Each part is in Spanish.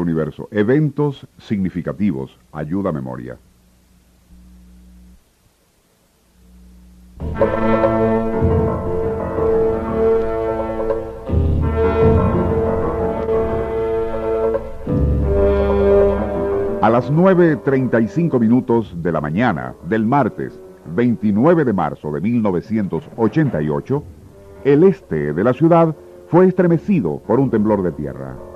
Universo. Eventos significativos. Ayuda a memoria. A las 9.35 minutos de la mañana del martes 29 de marzo de 1988, el este de la ciudad fue estremecido por un temblor de tierra.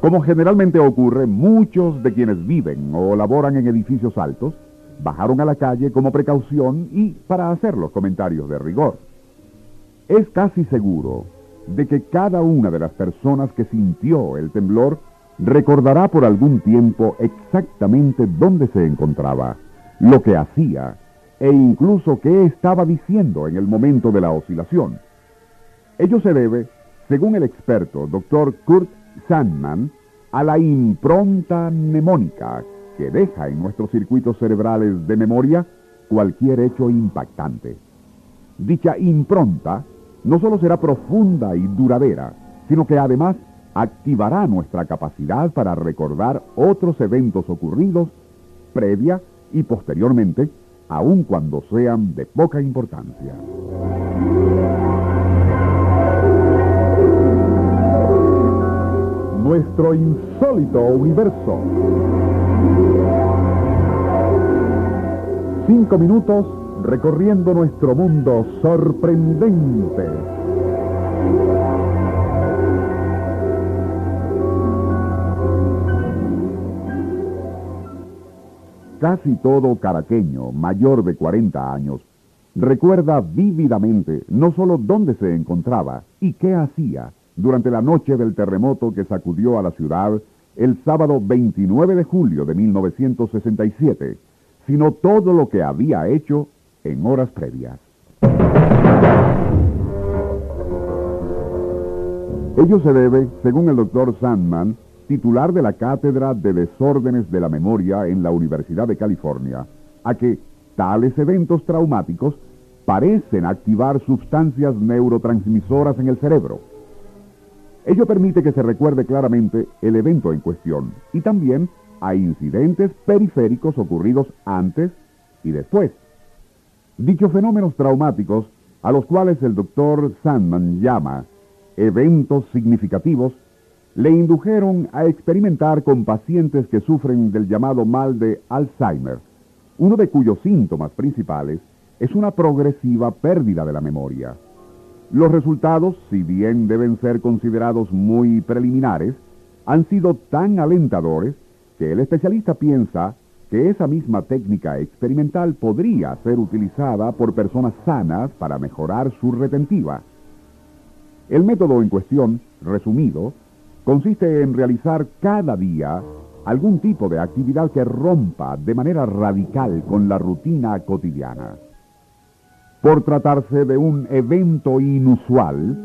Como generalmente ocurre, muchos de quienes viven o laboran en edificios altos bajaron a la calle como precaución y para hacer los comentarios de rigor. Es casi seguro de que cada una de las personas que sintió el temblor recordará por algún tiempo exactamente dónde se encontraba, lo que hacía e incluso qué estaba diciendo en el momento de la oscilación. Ello se debe, según el experto Dr. Kurt Sandman, a la impronta mnemónica que deja en nuestros circuitos cerebrales de memoria cualquier hecho impactante. Dicha impronta no solo será profunda y duradera, sino que además activará nuestra capacidad para recordar otros eventos ocurridos previa y posteriormente, aun cuando sean de poca importancia. Nuestro insólito universo. Cinco minutos recorriendo nuestro mundo sorprendente. Casi todo caraqueño mayor de 40 años recuerda vívidamente no solo dónde se encontraba y qué hacía durante la noche del terremoto que sacudió a la ciudad el sábado 29 de julio de 1967, sino todo lo que había hecho en horas previas. Ello se debe, según el doctor Sandman, titular de la Cátedra de Desórdenes de la Memoria en la Universidad de California, a que tales eventos traumáticos parecen activar sustancias neurotransmisoras en el cerebro. Ello permite que se recuerde claramente el evento en cuestión y también a incidentes periféricos ocurridos antes y después. Dichos fenómenos traumáticos, a los cuales el doctor Sandman llama eventos significativos, le indujeron a experimentar con pacientes que sufren del llamado mal de Alzheimer, uno de cuyos síntomas principales es una progresiva pérdida de la memoria. Los resultados, si bien deben ser considerados muy preliminares, han sido tan alentadores que el especialista piensa que esa misma técnica experimental podría ser utilizada por personas sanas para mejorar su retentiva. El método en cuestión, resumido, consiste en realizar cada día algún tipo de actividad que rompa de manera radical con la rutina cotidiana. Por tratarse de un evento inusual,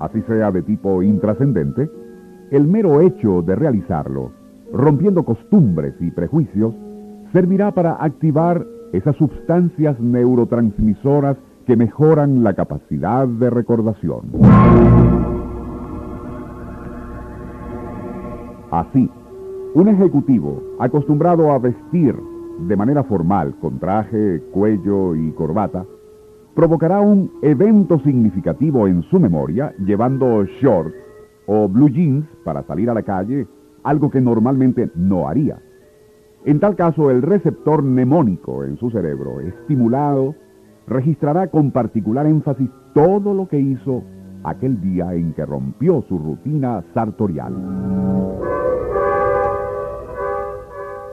así sea de tipo intrascendente, el mero hecho de realizarlo, rompiendo costumbres y prejuicios, servirá para activar esas sustancias neurotransmisoras que mejoran la capacidad de recordación. Así, un ejecutivo acostumbrado a vestir de manera formal con traje, cuello y corbata, provocará un evento significativo en su memoria llevando shorts o blue jeans para salir a la calle, algo que normalmente no haría. En tal caso, el receptor mnemónico en su cerebro, estimulado, registrará con particular énfasis todo lo que hizo aquel día en que rompió su rutina sartorial.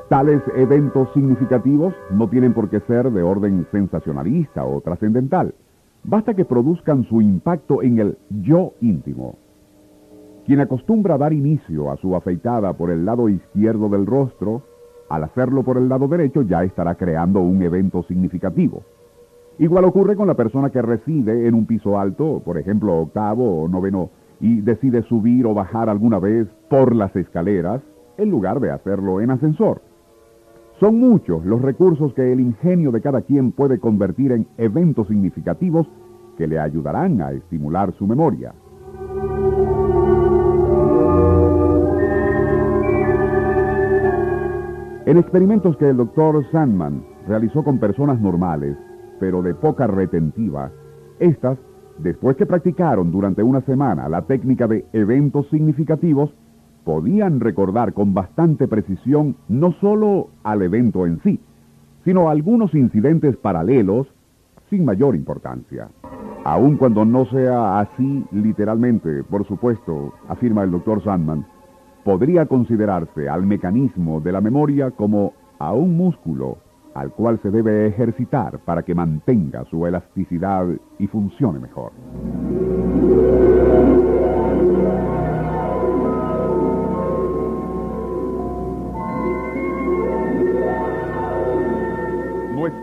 Tales eventos significativos no tienen por qué ser de orden sensacionalista o trascendental. Basta que produzcan su impacto en el yo íntimo. Quien acostumbra dar inicio a su afeitada por el lado izquierdo del rostro, al hacerlo por el lado derecho ya estará creando un evento significativo. Igual ocurre con la persona que reside en un piso alto, por ejemplo octavo o noveno, y decide subir o bajar alguna vez por las escaleras en lugar de hacerlo en ascensor. Son muchos los recursos que el ingenio de cada quien puede convertir en eventos significativos que le ayudarán a estimular su memoria. En experimentos que el doctor Sandman realizó con personas normales, pero de poca retentiva, estas, después que practicaron durante una semana la técnica de eventos significativos, podían recordar con bastante precisión no solo al evento en sí, sino algunos incidentes paralelos sin mayor importancia. Aun cuando no sea así literalmente, por supuesto, afirma el doctor Sandman, podría considerarse al mecanismo de la memoria como a un músculo al cual se debe ejercitar para que mantenga su elasticidad y funcione mejor.